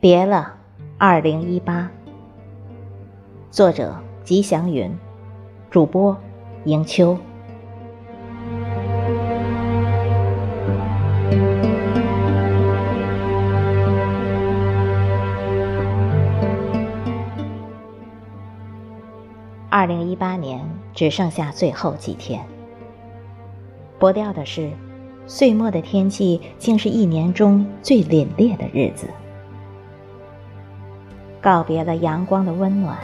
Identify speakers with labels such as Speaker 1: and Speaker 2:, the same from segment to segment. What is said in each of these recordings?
Speaker 1: 别了，二零一八。作者：吉祥云，主播：迎秋。二零一八年只剩下最后几天，不掉的是，岁末的天气竟是一年中最凛冽的日子。告别了阳光的温暖，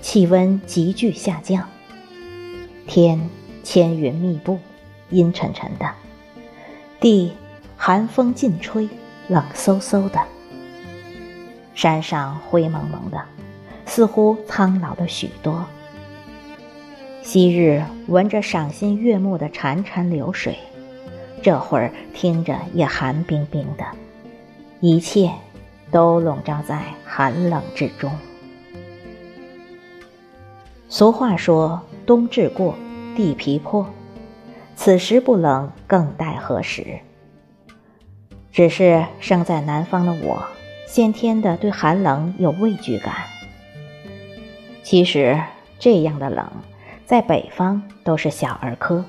Speaker 1: 气温急剧下降，天千云密布，阴沉沉的；地寒风劲吹，冷飕飕的；山上灰蒙蒙的，似乎苍老了许多。昔日闻着赏心悦目的潺潺流水，这会儿听着也寒冰冰的，一切都笼罩在寒冷之中。俗话说：“冬至过，地皮破。”此时不冷，更待何时？只是生在南方的我，先天的对寒冷有畏惧感。其实这样的冷。在北方都是小儿科，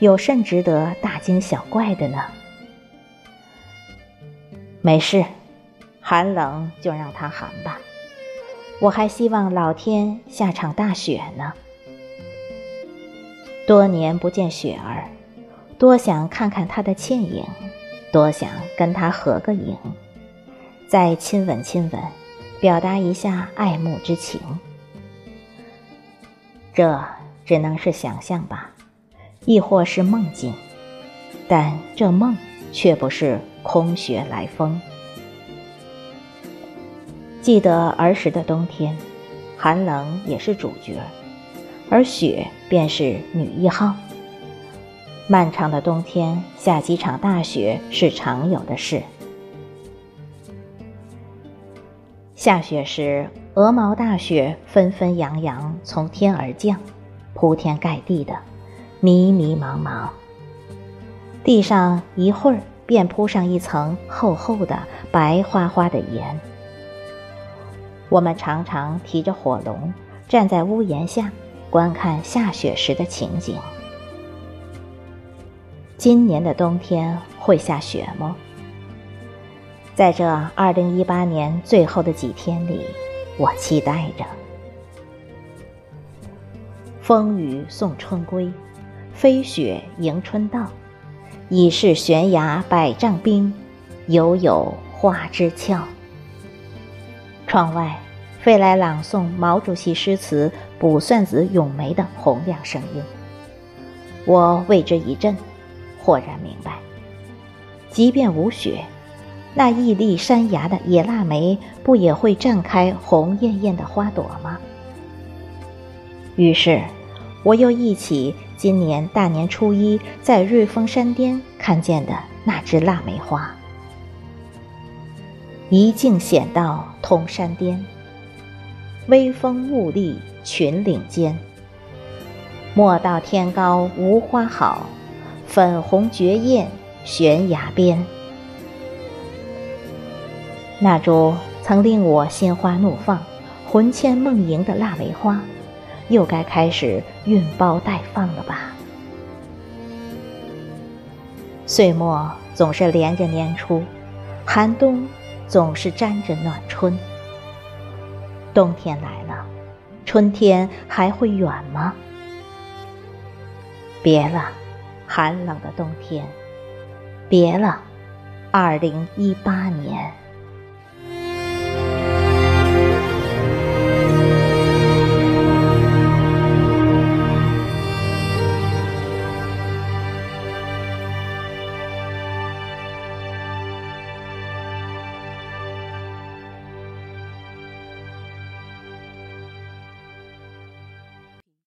Speaker 1: 有甚值得大惊小怪的呢？没事，寒冷就让它寒吧。我还希望老天下场大雪呢。多年不见雪儿，多想看看她的倩影，多想跟她合个影，再亲吻亲吻，表达一下爱慕之情。这。只能是想象吧，亦或是梦境，但这梦却不是空穴来风。记得儿时的冬天，寒冷也是主角，而雪便是女一号。漫长的冬天，下几场大雪是常有的事。下雪时，鹅毛大雪纷纷扬扬从天而降。铺天盖地的，迷迷茫茫。地上一会儿便铺上一层厚厚的白花花的盐。我们常常提着火笼，站在屋檐下，观看下雪时的情景。今年的冬天会下雪吗？在这二零一八年最后的几天里，我期待着。风雨送春归，飞雪迎春到。已是悬崖百丈冰，犹有花枝俏。窗外飞来朗诵毛主席诗词《卜算子·咏梅》的洪亮声音，我为之一振，豁然明白：即便无雪，那屹立山崖的野腊梅，不也会绽开红艳艳的花朵吗？于是，我又忆起今年大年初一在瑞峰山巅看见的那只腊梅花。一径险道通山巅，微风兀立群岭间。莫道天高无花好，粉红绝艳悬崖边。那株曾令我心花怒放、魂牵梦萦的腊梅花。又该开始孕苞待放了吧？岁末总是连着年初，寒冬总是沾着暖春。冬天来了，春天还会远吗？别了，寒冷的冬天，别了，二零一八年。